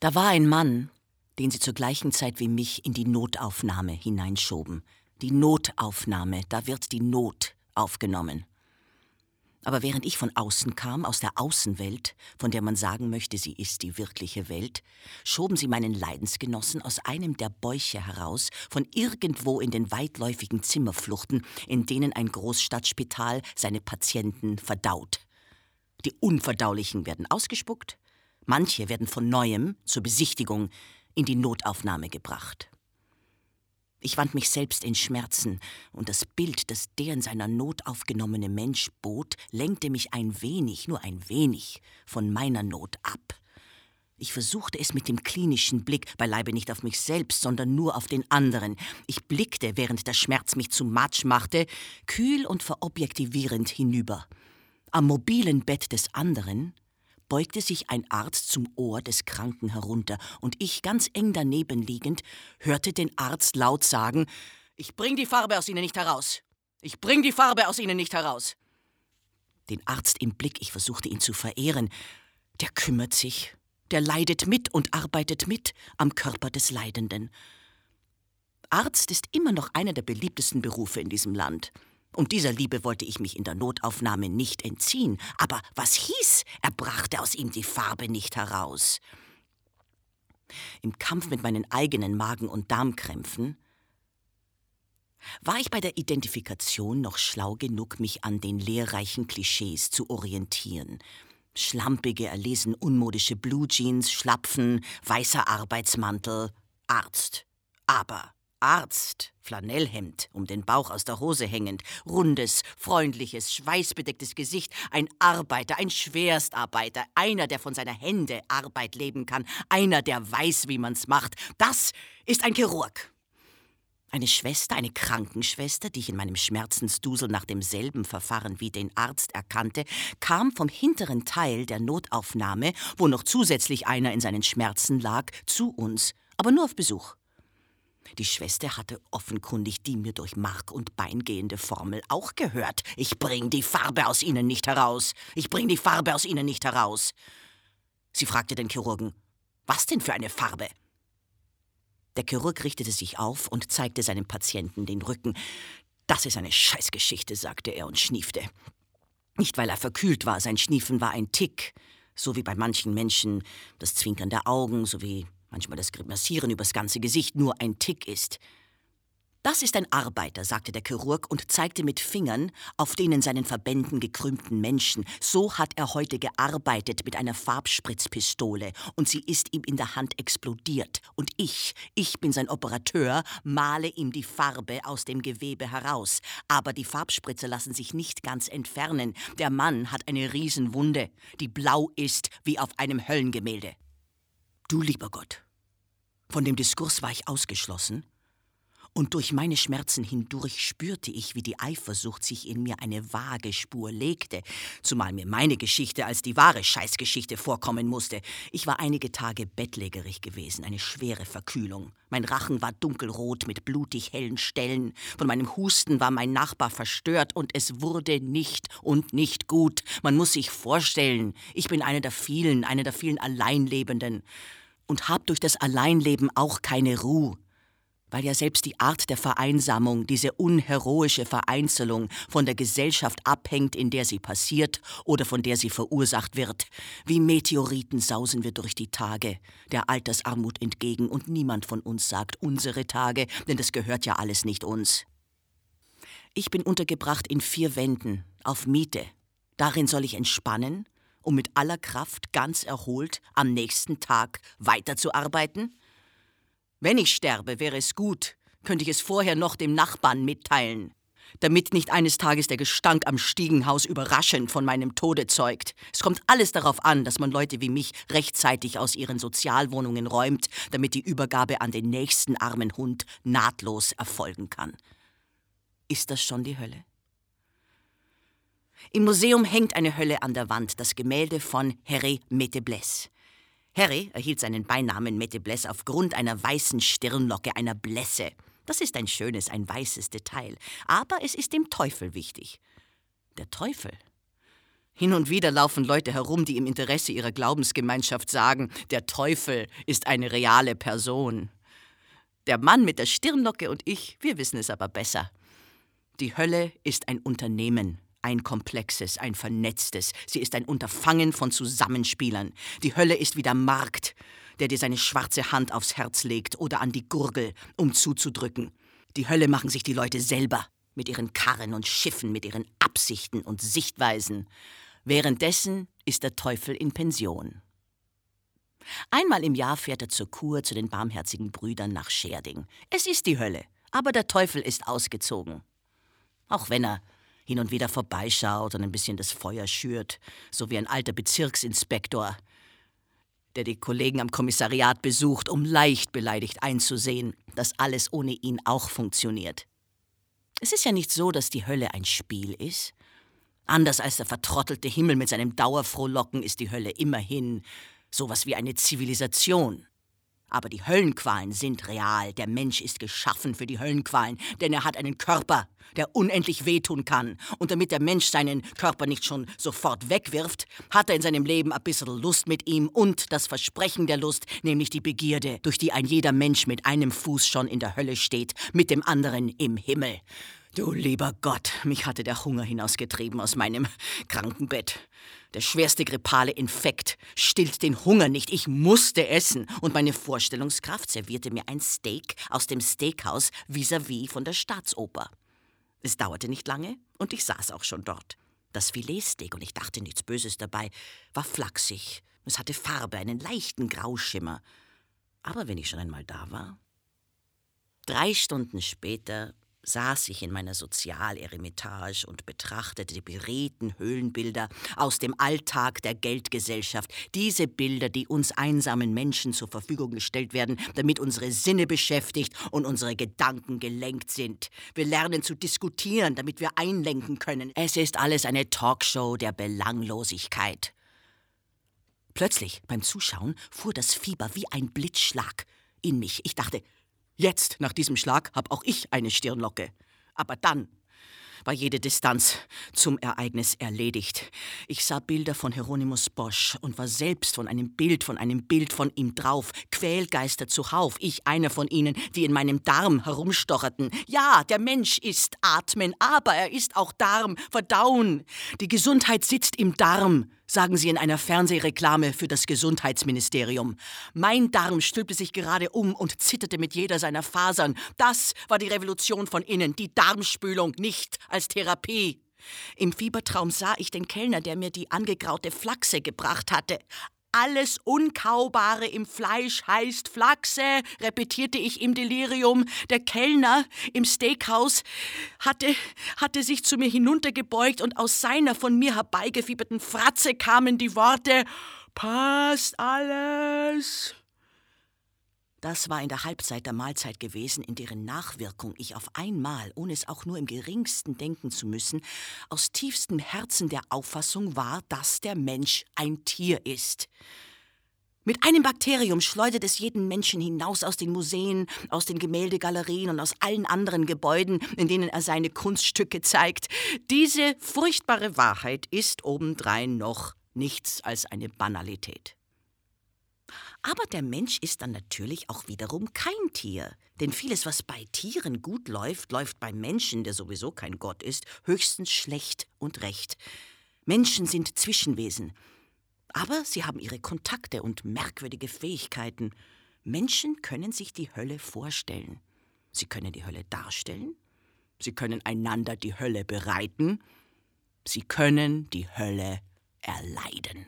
Da war ein Mann, den sie zur gleichen Zeit wie mich in die Notaufnahme hineinschoben. Die Notaufnahme, da wird die Not aufgenommen. Aber während ich von außen kam, aus der Außenwelt, von der man sagen möchte, sie ist die wirkliche Welt, schoben sie meinen Leidensgenossen aus einem der Bäuche heraus, von irgendwo in den weitläufigen Zimmerfluchten, in denen ein Großstadtspital seine Patienten verdaut. Die Unverdaulichen werden ausgespuckt, manche werden von neuem zur Besichtigung in die Notaufnahme gebracht. Ich wand mich selbst in Schmerzen, und das Bild, das der in seiner Not aufgenommene Mensch bot, lenkte mich ein wenig, nur ein wenig, von meiner Not ab. Ich versuchte es mit dem klinischen Blick, beileibe nicht auf mich selbst, sondern nur auf den anderen. Ich blickte, während der Schmerz mich zu Matsch machte, kühl und verobjektivierend hinüber. Am mobilen Bett des anderen beugte sich ein Arzt zum Ohr des Kranken herunter, und ich, ganz eng daneben liegend, hörte den Arzt laut sagen Ich bring die Farbe aus Ihnen nicht heraus. Ich bring die Farbe aus Ihnen nicht heraus. Den Arzt im Blick, ich versuchte ihn zu verehren, der kümmert sich, der leidet mit und arbeitet mit am Körper des Leidenden. Arzt ist immer noch einer der beliebtesten Berufe in diesem Land. Und dieser Liebe wollte ich mich in der Notaufnahme nicht entziehen. Aber was hieß, er brachte aus ihm die Farbe nicht heraus. Im Kampf mit meinen eigenen Magen- und Darmkrämpfen war ich bei der Identifikation noch schlau genug, mich an den lehrreichen Klischees zu orientieren. Schlampige, erlesen unmodische Blue Jeans, Schlapfen, weißer Arbeitsmantel, Arzt. Aber Arzt, Flanellhemd, um den Bauch aus der Hose hängend, rundes, freundliches, schweißbedecktes Gesicht, ein Arbeiter, ein Schwerstarbeiter, einer, der von seiner Hände Arbeit leben kann, einer, der weiß, wie man's macht. Das ist ein Chirurg. Eine Schwester, eine Krankenschwester, die ich in meinem Schmerzensdusel nach demselben Verfahren wie den Arzt erkannte, kam vom hinteren Teil der Notaufnahme, wo noch zusätzlich einer in seinen Schmerzen lag, zu uns, aber nur auf Besuch. Die Schwester hatte offenkundig die mir durch Mark und Bein gehende Formel auch gehört. Ich bring die Farbe aus Ihnen nicht heraus. Ich bring die Farbe aus Ihnen nicht heraus. Sie fragte den Chirurgen, was denn für eine Farbe? Der Chirurg richtete sich auf und zeigte seinem Patienten den Rücken. Das ist eine Scheißgeschichte, sagte er und schniefte. Nicht, weil er verkühlt war, sein Schniefen war ein Tick, so wie bei manchen Menschen das Zwinkern der Augen, so wie manchmal das Grimassieren übers ganze Gesicht nur ein Tick ist. Das ist ein Arbeiter, sagte der Chirurg und zeigte mit Fingern auf den in seinen Verbänden gekrümmten Menschen. So hat er heute gearbeitet mit einer Farbspritzpistole und sie ist ihm in der Hand explodiert. Und ich, ich bin sein Operateur, male ihm die Farbe aus dem Gewebe heraus. Aber die Farbspritze lassen sich nicht ganz entfernen. Der Mann hat eine Riesenwunde, die blau ist wie auf einem Höllengemälde. Du lieber Gott, von dem Diskurs war ich ausgeschlossen, und durch meine Schmerzen hindurch spürte ich, wie die Eifersucht sich in mir eine vage Spur legte, zumal mir meine Geschichte als die wahre Scheißgeschichte vorkommen musste. Ich war einige Tage bettlägerig gewesen, eine schwere Verkühlung. Mein Rachen war dunkelrot mit blutig hellen Stellen, von meinem Husten war mein Nachbar verstört und es wurde nicht und nicht gut. Man muss sich vorstellen, ich bin eine der vielen, eine der vielen Alleinlebenden und hab durch das Alleinleben auch keine Ruhe, weil ja selbst die Art der Vereinsamung, diese unheroische Vereinzelung von der Gesellschaft abhängt, in der sie passiert oder von der sie verursacht wird. Wie Meteoriten sausen wir durch die Tage, der Altersarmut entgegen, und niemand von uns sagt unsere Tage, denn das gehört ja alles nicht uns. Ich bin untergebracht in vier Wänden, auf Miete. Darin soll ich entspannen, um mit aller Kraft ganz erholt am nächsten Tag weiterzuarbeiten? Wenn ich sterbe, wäre es gut, könnte ich es vorher noch dem Nachbarn mitteilen, damit nicht eines Tages der Gestank am Stiegenhaus überraschend von meinem Tode zeugt. Es kommt alles darauf an, dass man Leute wie mich rechtzeitig aus ihren Sozialwohnungen räumt, damit die Übergabe an den nächsten armen Hund nahtlos erfolgen kann. Ist das schon die Hölle? Im Museum hängt eine Hölle an der Wand, das Gemälde von Harry Metebless. Harry erhielt seinen Beinamen Metebless aufgrund einer weißen Stirnlocke, einer Blässe. Das ist ein schönes, ein weißes Detail. Aber es ist dem Teufel wichtig. Der Teufel Hin und wieder laufen Leute herum, die im Interesse ihrer Glaubensgemeinschaft sagen, der Teufel ist eine reale Person. Der Mann mit der Stirnlocke und ich, wir wissen es aber besser. Die Hölle ist ein Unternehmen, ein komplexes, ein vernetztes. Sie ist ein Unterfangen von Zusammenspielern. Die Hölle ist wie der Markt, der dir seine schwarze Hand aufs Herz legt oder an die Gurgel, um zuzudrücken. Die Hölle machen sich die Leute selber, mit ihren Karren und Schiffen, mit ihren Absichten und Sichtweisen. Währenddessen ist der Teufel in Pension. Einmal im Jahr fährt er zur Kur zu den barmherzigen Brüdern nach Scherding. Es ist die Hölle, aber der Teufel ist ausgezogen. Auch wenn er hin und wieder vorbeischaut und ein bisschen das Feuer schürt, so wie ein alter Bezirksinspektor, der die Kollegen am Kommissariat besucht, um leicht beleidigt einzusehen, dass alles ohne ihn auch funktioniert. Es ist ja nicht so, dass die Hölle ein Spiel ist. Anders als der vertrottelte Himmel mit seinem Dauerfrohlocken ist die Hölle immerhin sowas wie eine Zivilisation. Aber die Höllenqualen sind real. Der Mensch ist geschaffen für die Höllenqualen, denn er hat einen Körper, der unendlich wehtun kann. Und damit der Mensch seinen Körper nicht schon sofort wegwirft, hat er in seinem Leben ein bisschen Lust mit ihm und das Versprechen der Lust, nämlich die Begierde, durch die ein jeder Mensch mit einem Fuß schon in der Hölle steht, mit dem anderen im Himmel. Du lieber Gott, mich hatte der Hunger hinausgetrieben aus meinem Krankenbett. Der schwerste grippale Infekt stillt den Hunger nicht. Ich musste essen. Und meine Vorstellungskraft servierte mir ein Steak aus dem Steakhouse vis-à-vis -vis von der Staatsoper. Es dauerte nicht lange und ich saß auch schon dort. Das Filetsteak, und ich dachte nichts Böses dabei, war flachsig. Es hatte Farbe, einen leichten Grauschimmer. Aber wenn ich schon einmal da war. Drei Stunden später saß ich in meiner Sozialeremitage und betrachtete die beredten Höhlenbilder aus dem Alltag der Geldgesellschaft, diese Bilder, die uns einsamen Menschen zur Verfügung gestellt werden, damit unsere Sinne beschäftigt und unsere Gedanken gelenkt sind. Wir lernen zu diskutieren, damit wir einlenken können. Es ist alles eine Talkshow der Belanglosigkeit. Plötzlich beim Zuschauen fuhr das Fieber wie ein Blitzschlag in mich. Ich dachte, Jetzt, nach diesem Schlag, hab auch ich eine Stirnlocke. Aber dann war jede Distanz zum Ereignis erledigt. Ich sah Bilder von Hieronymus Bosch und war selbst von einem Bild, von einem Bild von ihm drauf. Quälgeister zuhauf, ich einer von ihnen, die in meinem Darm herumstocherten. Ja, der Mensch ist Atmen, aber er ist auch Darm, Verdauen. Die Gesundheit sitzt im Darm sagen sie in einer Fernsehreklame für das Gesundheitsministerium. Mein Darm stülpte sich gerade um und zitterte mit jeder seiner Fasern. Das war die Revolution von innen, die Darmspülung, nicht als Therapie. Im Fiebertraum sah ich den Kellner, der mir die angegraute Flachse gebracht hatte. Alles Unkaubare im Fleisch heißt Flachse, repetierte ich im Delirium. Der Kellner im Steakhouse hatte, hatte sich zu mir hinuntergebeugt und aus seiner von mir herbeigefieberten Fratze kamen die Worte Passt alles. Das war in der Halbzeit der Mahlzeit gewesen, in deren Nachwirkung ich auf einmal, ohne es auch nur im geringsten denken zu müssen, aus tiefstem Herzen der Auffassung war, dass der Mensch ein Tier ist. Mit einem Bakterium schleudert es jeden Menschen hinaus aus den Museen, aus den Gemäldegalerien und aus allen anderen Gebäuden, in denen er seine Kunststücke zeigt. Diese furchtbare Wahrheit ist obendrein noch nichts als eine Banalität. Aber der Mensch ist dann natürlich auch wiederum kein Tier. Denn vieles, was bei Tieren gut läuft, läuft beim Menschen, der sowieso kein Gott ist, höchstens schlecht und recht. Menschen sind Zwischenwesen. Aber sie haben ihre Kontakte und merkwürdige Fähigkeiten. Menschen können sich die Hölle vorstellen. Sie können die Hölle darstellen. Sie können einander die Hölle bereiten. Sie können die Hölle erleiden.